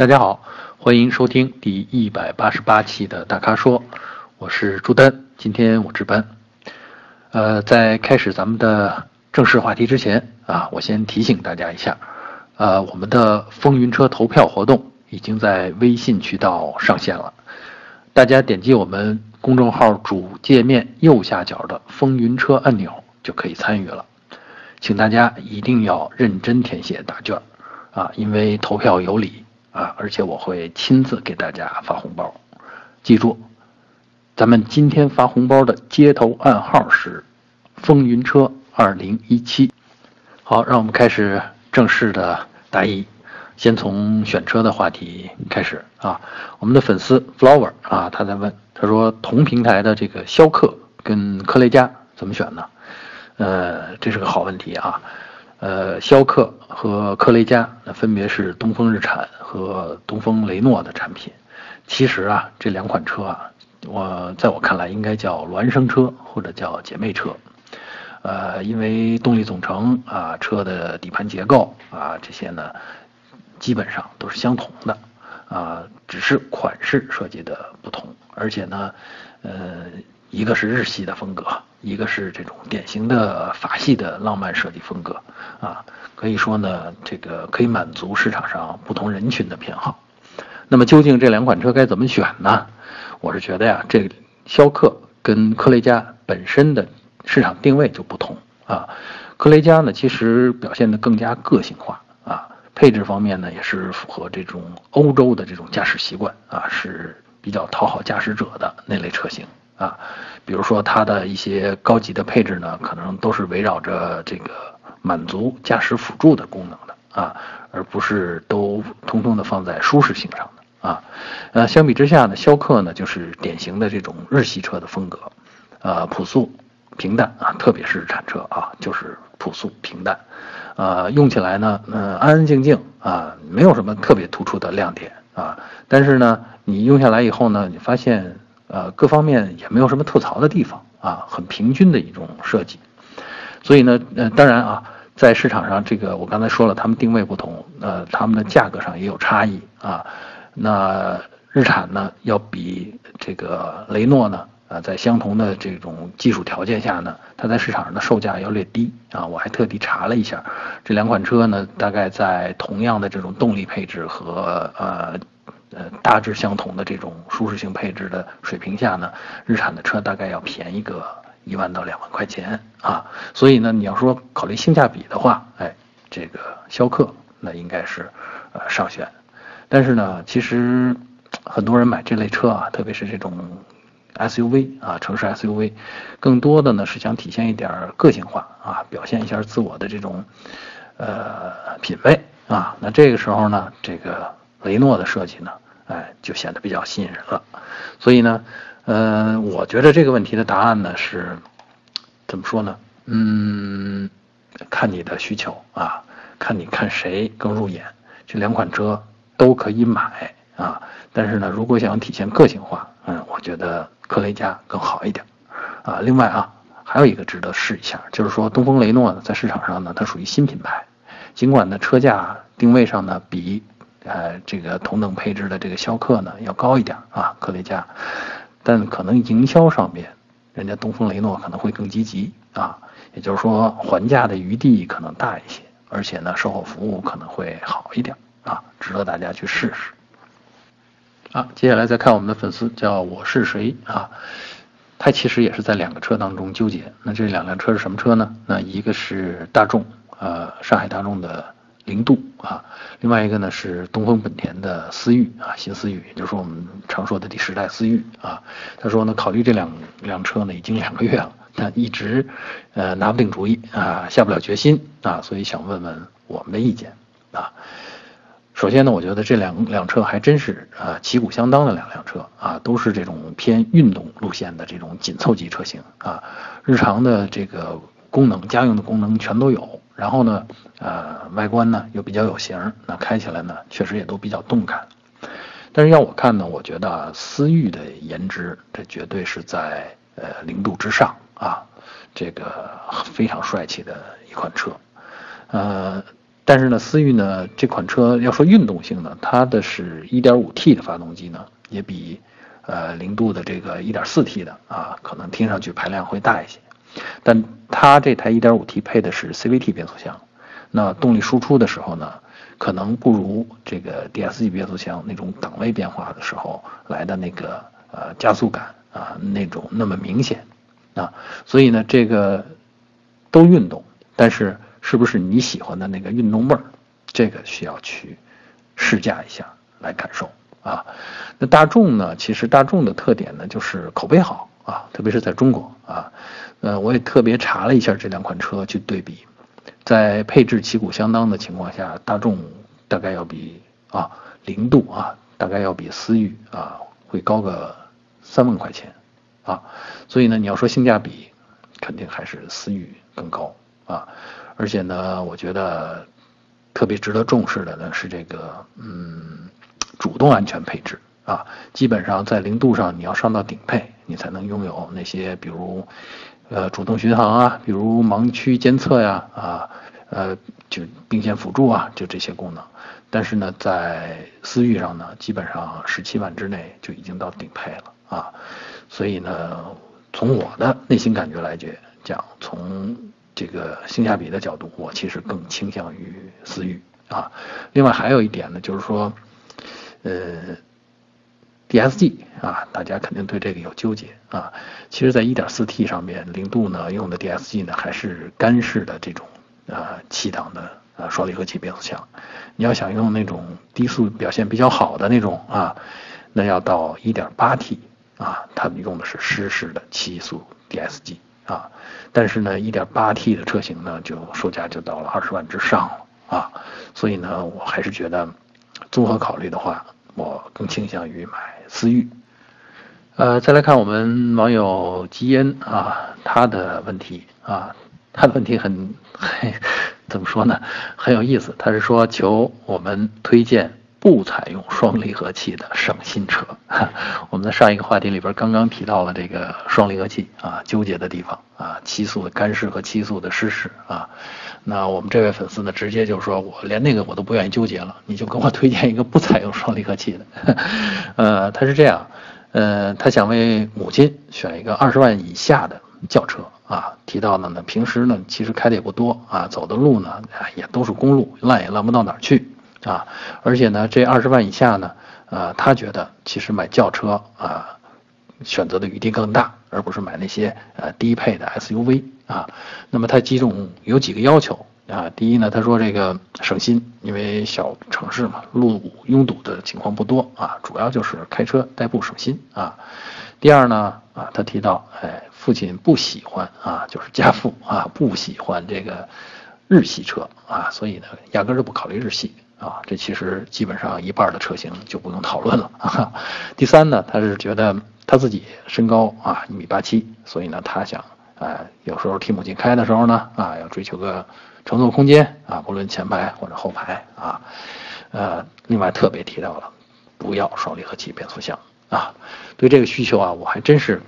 大家好，欢迎收听第一百八十八期的大咖说，我是朱丹，今天我值班。呃，在开始咱们的正式话题之前啊，我先提醒大家一下，呃，我们的风云车投票活动已经在微信渠道上线了，大家点击我们公众号主界面右下角的风云车按钮就可以参与了，请大家一定要认真填写答卷啊，因为投票有礼。啊，而且我会亲自给大家发红包，记住，咱们今天发红包的接头暗号是“风云车二零一七”。好，让我们开始正式的答疑，先从选车的话题开始啊。我们的粉丝 flower 啊，他在问，他说同平台的这个逍客跟科雷嘉怎么选呢？呃，这是个好问题啊。呃，逍客和科雷嘉那分别是东风日产和东风雷诺的产品。其实啊，这两款车啊，我在我看来应该叫孪生车或者叫姐妹车。呃，因为动力总成啊、车的底盘结构啊这些呢，基本上都是相同的啊，只是款式设计的不同。而且呢，呃，一个是日系的风格。一个是这种典型的法系的浪漫设计风格，啊，可以说呢，这个可以满足市场上不同人群的偏好。那么究竟这两款车该怎么选呢？我是觉得呀，这逍客跟科雷嘉本身的市场定位就不同啊。科雷嘉呢，其实表现得更加个性化啊，配置方面呢也是符合这种欧洲的这种驾驶习惯啊，是比较讨好驾驶者的那类车型。啊，比如说它的一些高级的配置呢，可能都是围绕着这个满足驾驶辅助的功能的啊，而不是都通通的放在舒适性上的啊。呃，相比之下呢，逍客呢就是典型的这种日系车的风格，呃，朴素平淡啊，特别是日产车啊，就是朴素平淡，呃，用起来呢，呃，安安静静啊，没有什么特别突出的亮点啊。但是呢，你用下来以后呢，你发现。呃，各方面也没有什么吐槽的地方啊，很平均的一种设计。所以呢，呃，当然啊，在市场上，这个我刚才说了，他们定位不同，呃，他们的价格上也有差异啊。那日产呢，要比这个雷诺呢，呃，在相同的这种技术条件下呢，它在市场上的售价要略低啊。我还特地查了一下，这两款车呢，大概在同样的这种动力配置和呃。呃，大致相同的这种舒适性配置的水平下呢，日产的车大概要便宜个一万到两万块钱啊。所以呢，你要说考虑性价比的话，哎，这个逍客那应该是呃上选。但是呢，其实很多人买这类车啊，特别是这种 SUV 啊，城市 SUV，更多的呢是想体现一点个性化啊，表现一下自我的这种呃品味啊。那这个时候呢，这个。雷诺的设计呢，哎，就显得比较吸引人了。所以呢，呃，我觉得这个问题的答案呢是，怎么说呢？嗯，看你的需求啊，看你看谁更入眼。这两款车都可以买啊，但是呢，如果想体现个性化，嗯，我觉得科雷嘉更好一点。啊，另外啊，还有一个值得试一下，就是说东风雷诺呢，在市场上呢，它属于新品牌，尽管呢车价定位上呢比。呃，这个同等配置的这个逍客呢要高一点啊，科雷嘉，但可能营销上面，人家东风雷诺可能会更积极啊，也就是说还价的余地可能大一些，而且呢售后服务可能会好一点啊，值得大家去试试。啊，接下来再看我们的粉丝叫我是谁啊，他其实也是在两个车当中纠结，那这两辆车是什么车呢？那一个是大众，呃，上海大众的。零度啊，另外一个呢是东风本田的思域啊，新思域，也就是我们常说的第十代思域啊。他说呢，考虑这两辆车呢已经两个月了，但一直呃拿不定主意啊，下不了决心啊，所以想问问我们的意见啊。首先呢，我觉得这两辆车还真是啊旗鼓相当的两辆车啊，都是这种偏运动路线的这种紧凑级车型啊，日常的这个功能、家用的功能全都有。然后呢，呃，外观呢又比较有型，那开起来呢确实也都比较动感。但是要我看呢，我觉得思域的颜值这绝对是在呃零度之上啊，这个非常帅气的一款车。呃，但是呢，思域呢这款车要说运动性呢，它的是一点五 T 的发动机呢，也比呃零度的这个一点四 T 的啊，可能听上去排量会大一些。但它这台一点五 T 配的是 CVT 变速箱，那动力输出的时候呢，可能不如这个 DSG 变速箱那种档位变化的时候来的那个呃加速感啊那种那么明显啊，所以呢这个都运动，但是。是不是你喜欢的那个运动味儿？这个需要去试驾一下来感受啊。那大众呢？其实大众的特点呢就是口碑好啊，特别是在中国啊。呃，我也特别查了一下这两款车去对比，在配置旗鼓相当的情况下，大众大概要比啊零度啊大概要比思域啊会高个三万块钱啊。所以呢，你要说性价比，肯定还是思域更高啊。而且呢，我觉得特别值得重视的呢是这个，嗯，主动安全配置啊。基本上在零度上，你要上到顶配，你才能拥有那些，比如，呃，主动巡航啊，比如盲区监测呀，啊，呃，就并线辅助啊，就这些功能。但是呢，在思域上呢，基本上十七万之内就已经到顶配了啊。所以呢，从我的内心感觉来讲，从这个性价比的角度，我其实更倾向于思域啊。另外还有一点呢，就是说，呃，DSG 啊，大家肯定对这个有纠结啊。其实，在 1.4T 上面，零度呢用的 DSG 呢还是干式的这种啊七档的啊双离合器变速箱。你要想用那种低速表现比较好的那种啊，那要到 1.8T 啊，他们用的是湿式的七速 DSG。啊，但是呢，1.8T 的车型呢，就售价就到了二十万之上了啊，所以呢，我还是觉得综合考虑的话，我更倾向于买思域。呃，再来看我们网友基恩啊，他的问题啊，他的问题很很 怎么说呢，很有意思，他是说求我们推荐。不采用双离合器的省心车，我们在上一个话题里边刚刚提到了这个双离合器啊，纠结的地方啊，七速的干式和七速的湿式啊，那我们这位粉丝呢，直接就说我连那个我都不愿意纠结了，你就给我推荐一个不采用双离合器的，呃，他是这样，呃，他想为母亲选一个二十万以下的轿车啊，提到的呢，平时呢其实开的也不多啊，走的路呢也都是公路，烂也烂不到哪儿去。啊，而且呢，这二十万以下呢，呃，他觉得其实买轿车啊，选择的余地更大，而不是买那些呃低配的 SUV 啊。那么他几种有几个要求啊？第一呢，他说这个省心，因为小城市嘛，路拥堵的情况不多啊，主要就是开车代步省心啊。第二呢，啊，他提到，哎，父亲不喜欢啊，就是家父啊，不喜欢这个日系车啊，所以呢，压根儿就不考虑日系。啊，这其实基本上一半的车型就不用讨论了。第三呢，他是觉得他自己身高啊一米八七，所以呢，他想，啊，有时候替母亲开的时候呢，啊，要追求个乘坐空间啊，不论前排或者后排啊，呃，另外特别提到了，不要双离合器变速箱啊。对这个需求啊，我还真是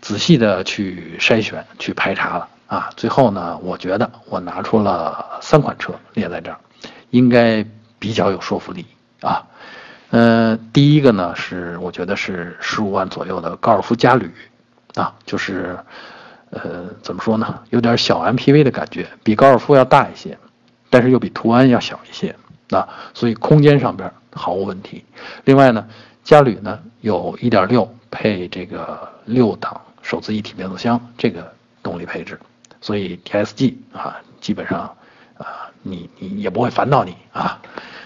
仔细的去筛选、去排查了啊。最后呢，我觉得我拿出了三款车列在这儿。应该比较有说服力啊，呃，第一个呢是我觉得是十五万左右的高尔夫嘉旅，啊，就是，呃，怎么说呢，有点小 MPV 的感觉，比高尔夫要大一些，但是又比途安要小一些，啊，所以空间上边毫无问题。另外呢，嘉旅呢有1.6配这个六档手自一体变速箱这个动力配置，所以 TSG 啊基本上。啊，你你也不会烦到你啊。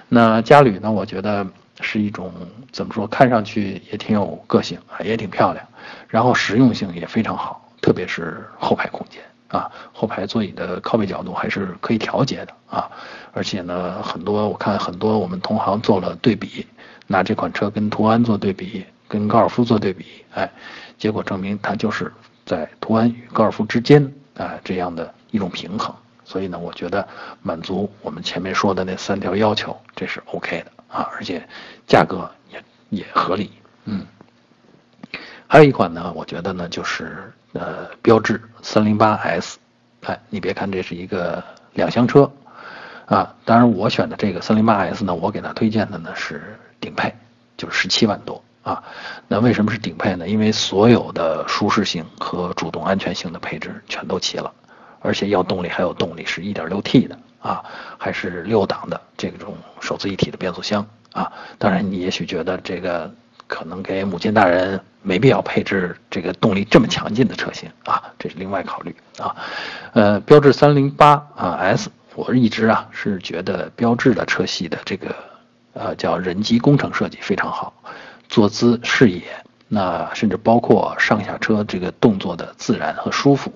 那嘉旅呢？我觉得是一种怎么说？看上去也挺有个性啊，也挺漂亮，然后实用性也非常好，特别是后排空间啊，后排座椅的靠背角度还是可以调节的啊。而且呢，很多我看很多我们同行做了对比，拿这款车跟途安做对比，跟高尔夫做对比，哎，结果证明它就是在途安与高尔夫之间啊这样的一种平衡。所以呢，我觉得满足我们前面说的那三条要求，这是 OK 的啊，而且价格也也合理，嗯。还有一款呢，我觉得呢就是呃标致三零八 S，哎，你别看这是一个两厢车，啊，当然我选的这个三零八 S 呢，我给他推荐的呢是顶配，就是十七万多啊。那为什么是顶配呢？因为所有的舒适性和主动安全性的配置全都齐了，而且要动力还有动力，是一点六 T 的啊，还是六档的这种手自一体的变速箱啊。当然你也许觉得这个可能给母亲大人没必要配置这个动力这么强劲的车型啊，这是另外考虑啊。呃，标致三零八啊 S。我一直啊是觉得标致的车系的这个呃叫人机工程设计非常好，坐姿视野，那甚至包括上下车这个动作的自然和舒服，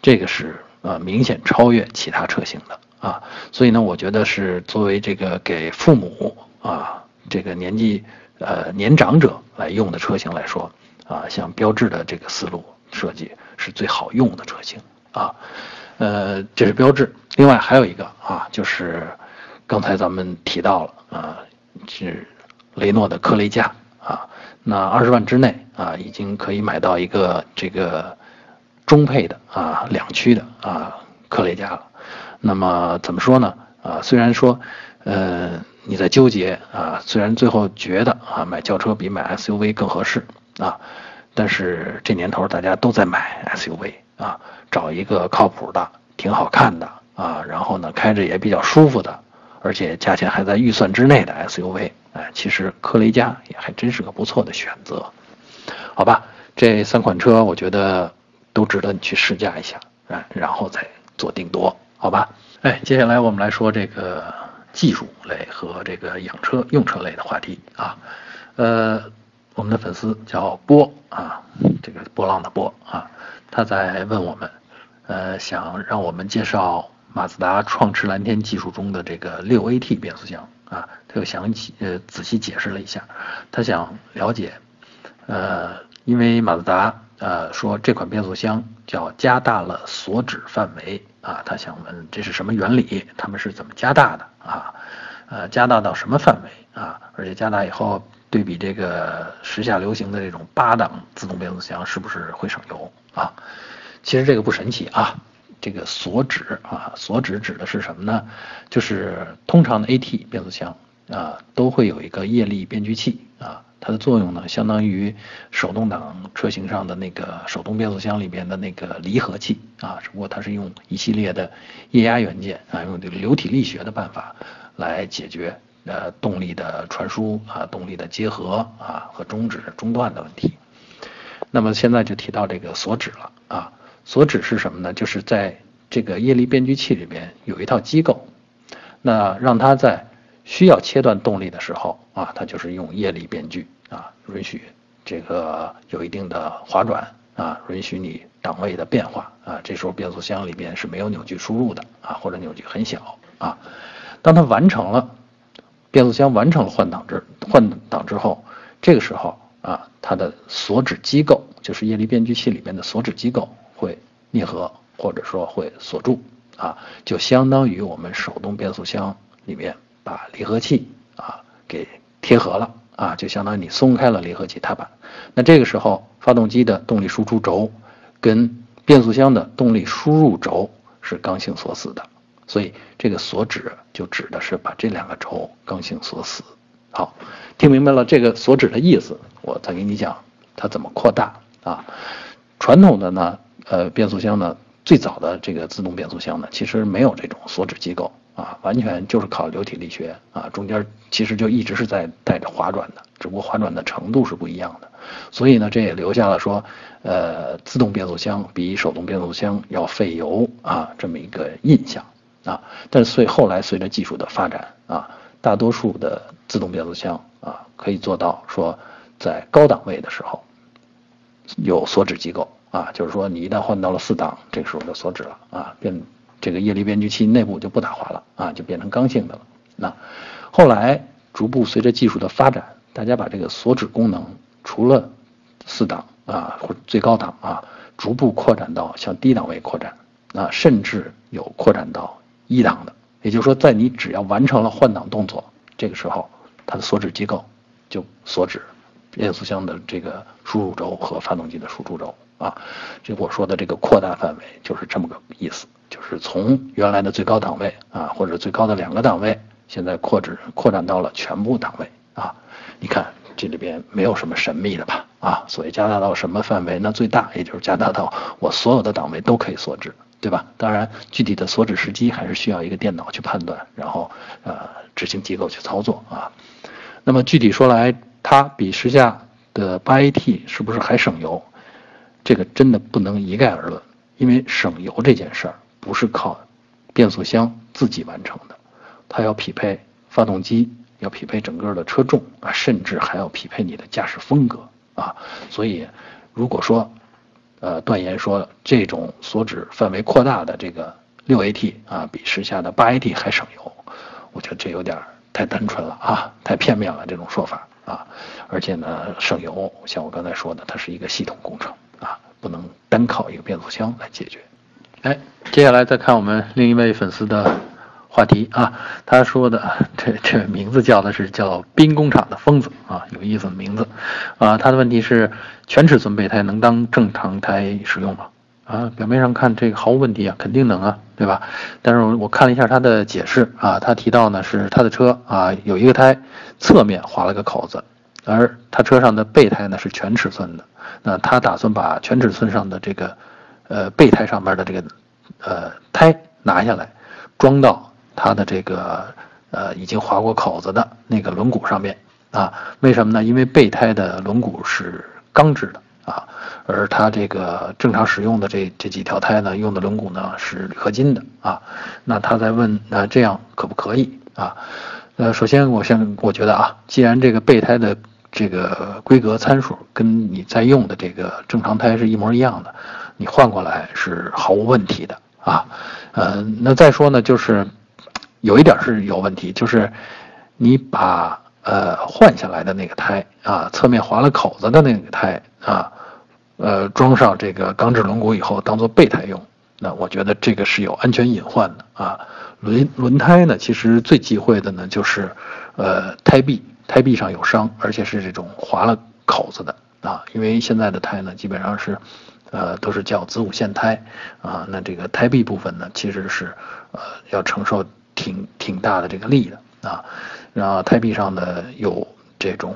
这个是呃明显超越其他车型的啊，所以呢，我觉得是作为这个给父母啊这个年纪呃年长者来用的车型来说啊，像标致的这个思路设计是最好用的车型啊。呃，这是标志。另外还有一个啊，就是刚才咱们提到了啊，是雷诺的科雷嘉啊。那二十万之内啊，已经可以买到一个这个中配的啊两驱的啊科雷嘉了。那么怎么说呢？啊，虽然说呃你在纠结啊，虽然最后觉得啊买轿车比买 SUV 更合适啊，但是这年头大家都在买 SUV 啊。找一个靠谱的、挺好看的啊，然后呢开着也比较舒服的，而且价钱还在预算之内的 SUV，哎，其实科雷嘉也还真是个不错的选择，好吧？这三款车我觉得都值得你去试驾一下，哎，然后再做定夺，好吧？哎，接下来我们来说这个技术类和这个养车用车类的话题啊，呃，我们的粉丝叫波啊，这个波浪的波啊。他在问我们，呃，想让我们介绍马自达创驰蓝天技术中的这个六 AT 变速箱啊，他又详细呃仔细解释了一下，他想了解，呃，因为马自达呃说这款变速箱叫加大了锁止范围啊，他想问这是什么原理，他们是怎么加大的啊？呃，加大到什么范围啊？而且加大以后。对比这个时下流行的这种八档自动变速箱，是不是会省油啊？其实这个不神奇啊。这个锁止啊，锁止指的是什么呢？就是通常的 AT 变速箱啊，都会有一个液力变矩器啊，它的作用呢，相当于手动挡车型上的那个手动变速箱里边的那个离合器啊，只不过它是用一系列的液压元件啊，用这个流体力学的办法来解决。呃，动力的传输啊，动力的结合啊和终止中断的问题。那么现在就提到这个锁止了啊，锁止是什么呢？就是在这个液力变矩器里边有一套机构，那让它在需要切断动力的时候啊，它就是用液力变矩啊，允许这个有一定的滑转啊，允许你档位的变化啊，这时候变速箱里边是没有扭矩输入的啊，或者扭矩很小啊，当它完成了。变速箱完成了换挡之换挡之后，这个时候啊，它的锁止机构就是液力变矩器里面的锁止机构会啮合或者说会锁住啊，就相当于我们手动变速箱里面把离合器啊给贴合了啊，就相当于你松开了离合器踏板。那这个时候，发动机的动力输出轴跟变速箱的动力输入轴是刚性锁死的。所以这个锁止就指的是把这两个轴刚性锁死。好，听明白了这个锁止的意思，我再给你讲它怎么扩大啊。传统的呢，呃，变速箱呢，最早的这个自动变速箱呢，其实没有这种锁止机构啊，完全就是靠流体力学啊，中间其实就一直是在带着滑转的，只不过滑转的程度是不一样的。所以呢，这也留下了说，呃，自动变速箱比手动变速箱要费油啊这么一个印象。啊，但是随后来随着技术的发展啊，大多数的自动变速箱啊可以做到说，在高档位的时候有锁止机构啊，就是说你一旦换到了四档，这个时候就锁止了啊，变这个液力变矩器内部就不打滑了啊，就变成刚性的了。那后来逐步随着技术的发展，大家把这个锁止功能除了四档啊或最高档啊，逐步扩展到向低档位扩展啊，甚至有扩展到。一档的，也就是说，在你只要完成了换挡动作，这个时候，它的锁止机构就锁止变速箱的这个输入轴和发动机的输出轴啊。这我说的这个扩大范围就是这么个意思，就是从原来的最高档位啊，或者最高的两个档位，现在扩指扩展到了全部档位啊。你看这里边没有什么神秘的吧？啊，所谓加大到什么范围呢？最大也就是加大到我所有的档位都可以锁止，对吧？当然，具体的锁止时机还是需要一个电脑去判断，然后呃执行机构去操作啊。那么具体说来，它比时下的八 AT 是不是还省油？这个真的不能一概而论，因为省油这件事儿不是靠变速箱自己完成的，它要匹配发动机，要匹配整个的车重啊，甚至还要匹配你的驾驶风格啊。所以，如果说呃断言说这种所指范围扩大的这个六 AT 啊，比时下的八 AT 还省油，我觉得这有点太单纯了啊，太片面了这种说法啊。而且呢，省油像我刚才说的，它是一个系统工程。不能单靠一个变速箱来解决。哎，接下来再看我们另一位粉丝的话题啊，他说的 这这名字叫的是叫兵工厂的疯子啊，有意思的名字啊。他的问题是全尺寸备胎能当正常胎使用吗？啊，表面上看这个毫无问题啊，肯定能啊，对吧？但是我看了一下他的解释啊，他提到呢是他的车啊有一个胎侧面划了个口子，而他车上的备胎呢是全尺寸的。那他打算把全尺寸上的这个，呃，备胎上面的这个，呃，胎拿下来，装到他的这个，呃，已经划过口子的那个轮毂上面啊？为什么呢？因为备胎的轮毂是钢制的啊，而他这个正常使用的这这几条胎呢，用的轮毂呢是铝合金的啊。那他在问，那这样可不可以啊？呃，首先我先我觉得啊，既然这个备胎的这个规格参数跟你在用的这个正常胎是一模一样的，你换过来是毫无问题的啊。呃，那再说呢，就是有一点是有问题，就是你把呃换下来的那个胎啊，侧面划了口子的那个胎啊，呃装上这个钢制轮毂以后当做备胎用，那我觉得这个是有安全隐患的啊。轮轮胎呢，其实最忌讳的呢就是呃胎壁。胎壁上有伤，而且是这种划了口子的啊，因为现在的胎呢，基本上是，呃，都是叫子午线胎啊，那这个胎壁部分呢，其实是，呃，要承受挺挺大的这个力的啊，然后胎壁上的有这种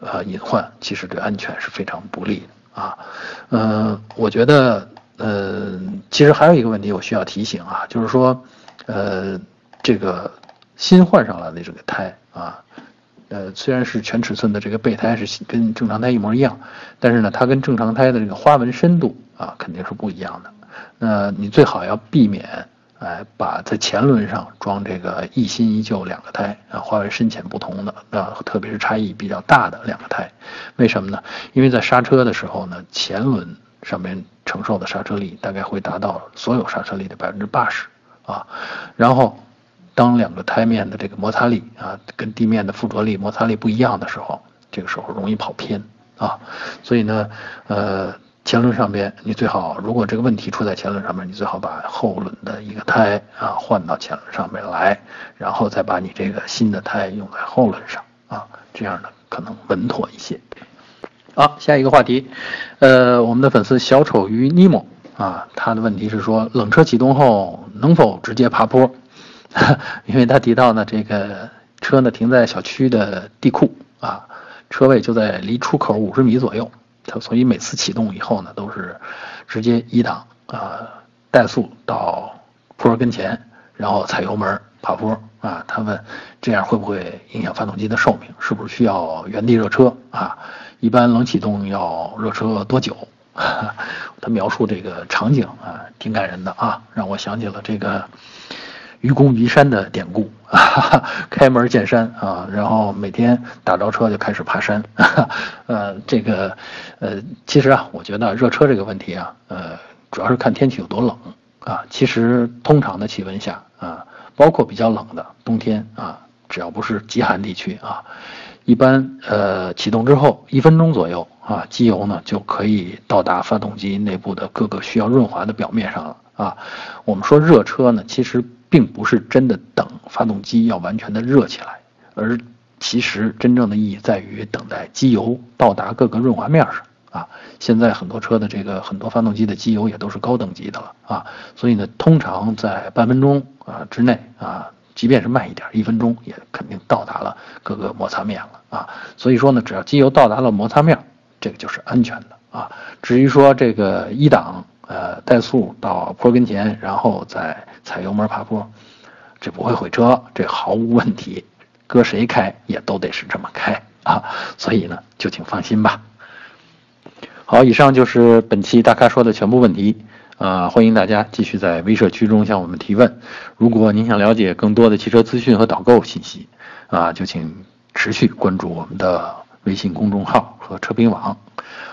呃隐患，其实对安全是非常不利的啊，嗯，我觉得，呃，其实还有一个问题我需要提醒啊，就是说，呃，这个新换上来的这个胎啊。呃，虽然是全尺寸的这个备胎是跟正常胎一模一样，但是呢，它跟正常胎的这个花纹深度啊肯定是不一样的。那你最好要避免，哎，把在前轮上装这个一新一旧两个胎啊，花纹深浅不同的啊，特别是差异比较大的两个胎。为什么呢？因为在刹车的时候呢，前轮上面承受的刹车力大概会达到所有刹车力的百分之八十啊，然后。当两个胎面的这个摩擦力啊，跟地面的附着力摩擦力不一样的时候，这个时候容易跑偏啊。所以呢，呃，前轮上边你最好，如果这个问题出在前轮上面，你最好把后轮的一个胎啊换到前轮上面来，然后再把你这个新的胎用在后轮上啊，这样呢可能稳妥一些。好，下一个话题，呃，我们的粉丝小丑鱼尼莫啊，他的问题是说，冷车启动后能否直接爬坡？因为他提到呢，这个车呢停在小区的地库啊，车位就在离出口五十米左右，他所以每次启动以后呢，都是直接一档啊，怠速到坡跟前，然后踩油门爬坡啊。他问这样会不会影响发动机的寿命？是不是需要原地热车啊？一般冷启动要热车多久？他描述这个场景啊，挺感人的啊，让我想起了这个。愚公移山的典故，开门见山啊，然后每天打着车就开始爬山，呃，这个，呃，其实啊，我觉得热车这个问题啊，呃，主要是看天气有多冷啊。其实通常的气温下啊，包括比较冷的冬天啊，只要不是极寒地区啊，一般呃启动之后一分钟左右啊，机油呢就可以到达发动机内部的各个需要润滑的表面上了啊。我们说热车呢，其实。并不是真的等发动机要完全的热起来，而其实真正的意义在于等待机油到达各个润滑面上啊。现在很多车的这个很多发动机的机油也都是高等级的了啊，所以呢，通常在半分钟啊之内啊，即便是慢一点，一分钟也肯定到达了各个摩擦面了啊。所以说呢，只要机油到达了摩擦面，这个就是安全的啊。至于说这个一档呃怠速到坡跟前，然后再踩油门爬坡，这不会毁车，这毫无问题，搁谁开也都得是这么开啊。所以呢，就请放心吧。好，以上就是本期大咖说的全部问题，啊，欢迎大家继续在微社区中向我们提问。如果您想了解更多的汽车资讯和导购信息，啊，就请持续关注我们的微信公众号和车评网。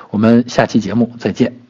我们下期节目再见。